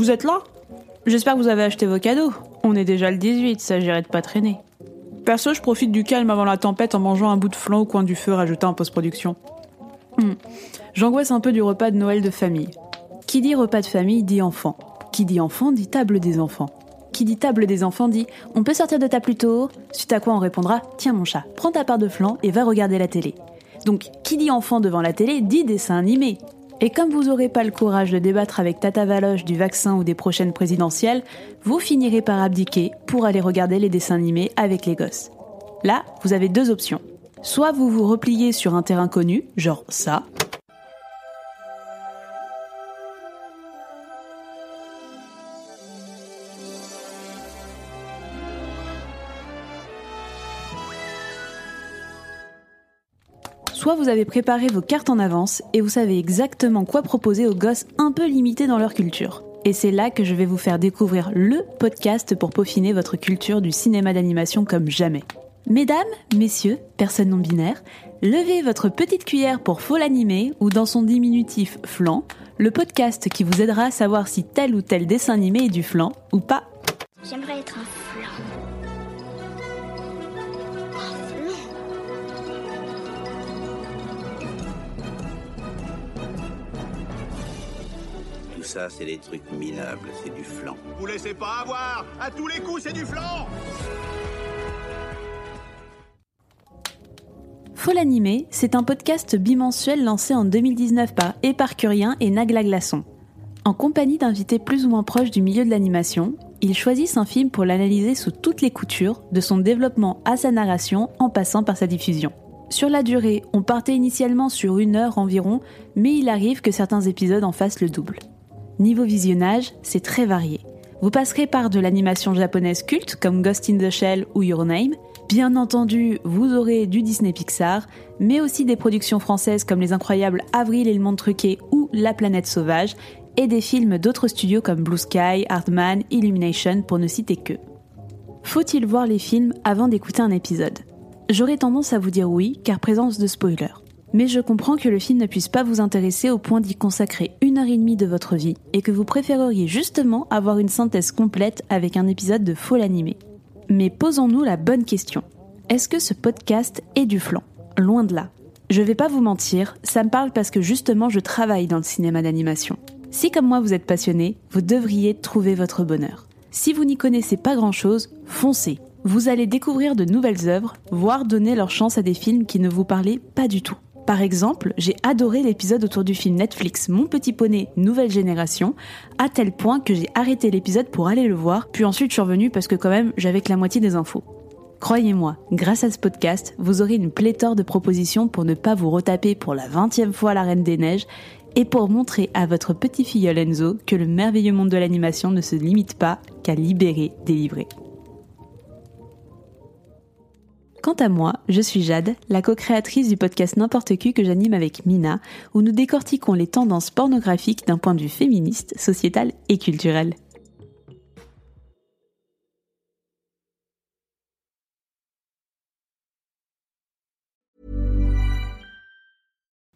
vous êtes là? J'espère que vous avez acheté vos cadeaux. On est déjà le 18, s'agirait de pas traîner. Perso, je profite du calme avant la tempête en mangeant un bout de flan au coin du feu rajouté en post-production. Hmm. J'angoisse un peu du repas de Noël de famille. Qui dit repas de famille dit enfant. Qui dit enfant dit table des enfants. Qui dit table des enfants dit on peut sortir de table plus tôt Suite à quoi on répondra tiens mon chat, prends ta part de flan et va regarder la télé. Donc qui dit enfant devant la télé dit dessin animé. Et comme vous n'aurez pas le courage de débattre avec Tata Valoche du vaccin ou des prochaines présidentielles, vous finirez par abdiquer pour aller regarder les dessins animés avec les gosses. Là, vous avez deux options. Soit vous vous repliez sur un terrain connu, genre ça, Soit vous avez préparé vos cartes en avance et vous savez exactement quoi proposer aux gosses un peu limités dans leur culture. Et c'est là que je vais vous faire découvrir le podcast pour peaufiner votre culture du cinéma d'animation comme jamais. Mesdames, messieurs, personnes non binaires, levez votre petite cuillère pour Faux l'animé ou dans son diminutif flan, le podcast qui vous aidera à savoir si tel ou tel dessin animé est du flan ou pas. J'aimerais être un flan. Tout ça, c'est des trucs minables, c'est du flan. Vous laissez pas avoir À tous les coups, c'est du flan Faux l'animé, c'est un podcast bimensuel lancé en 2019 par Éparcurien et Nagla Glaçon. En compagnie d'invités plus ou moins proches du milieu de l'animation, ils choisissent un film pour l'analyser sous toutes les coutures, de son développement à sa narration en passant par sa diffusion. Sur la durée, on partait initialement sur une heure environ, mais il arrive que certains épisodes en fassent le double. Niveau visionnage, c'est très varié. Vous passerez par de l'animation japonaise culte comme Ghost in the Shell ou Your Name. Bien entendu, vous aurez du Disney Pixar, mais aussi des productions françaises comme Les Incroyables Avril et le Monde Truqué ou La Planète Sauvage, et des films d'autres studios comme Blue Sky, Hardman, Illumination pour ne citer que. Faut-il voir les films avant d'écouter un épisode? J'aurais tendance à vous dire oui, car présence de spoiler. Mais je comprends que le film ne puisse pas vous intéresser au point d'y consacrer une heure et demie de votre vie, et que vous préféreriez justement avoir une synthèse complète avec un épisode de faux l'animé. Mais posons-nous la bonne question. Est-ce que ce podcast est du flan? Loin de là. Je vais pas vous mentir, ça me parle parce que justement je travaille dans le cinéma d'animation. Si comme moi vous êtes passionné, vous devriez trouver votre bonheur. Si vous n'y connaissez pas grand-chose, foncez. Vous allez découvrir de nouvelles œuvres, voire donner leur chance à des films qui ne vous parlaient pas du tout. Par exemple, j'ai adoré l'épisode autour du film Netflix Mon Petit Poney Nouvelle Génération, à tel point que j'ai arrêté l'épisode pour aller le voir, puis ensuite je suis revenue parce que quand même j'avais que la moitié des infos. Croyez-moi, grâce à ce podcast, vous aurez une pléthore de propositions pour ne pas vous retaper pour la 20e fois la Reine des Neiges et pour montrer à votre petit filleul Enzo que le merveilleux monde de l'animation ne se limite pas qu'à libérer, délivrer. Quant à moi, je suis Jade, la co-créatrice du podcast N'importe qui que j'anime avec Mina, où nous décortiquons les tendances pornographiques d'un point de vue féministe, sociétal et culturel.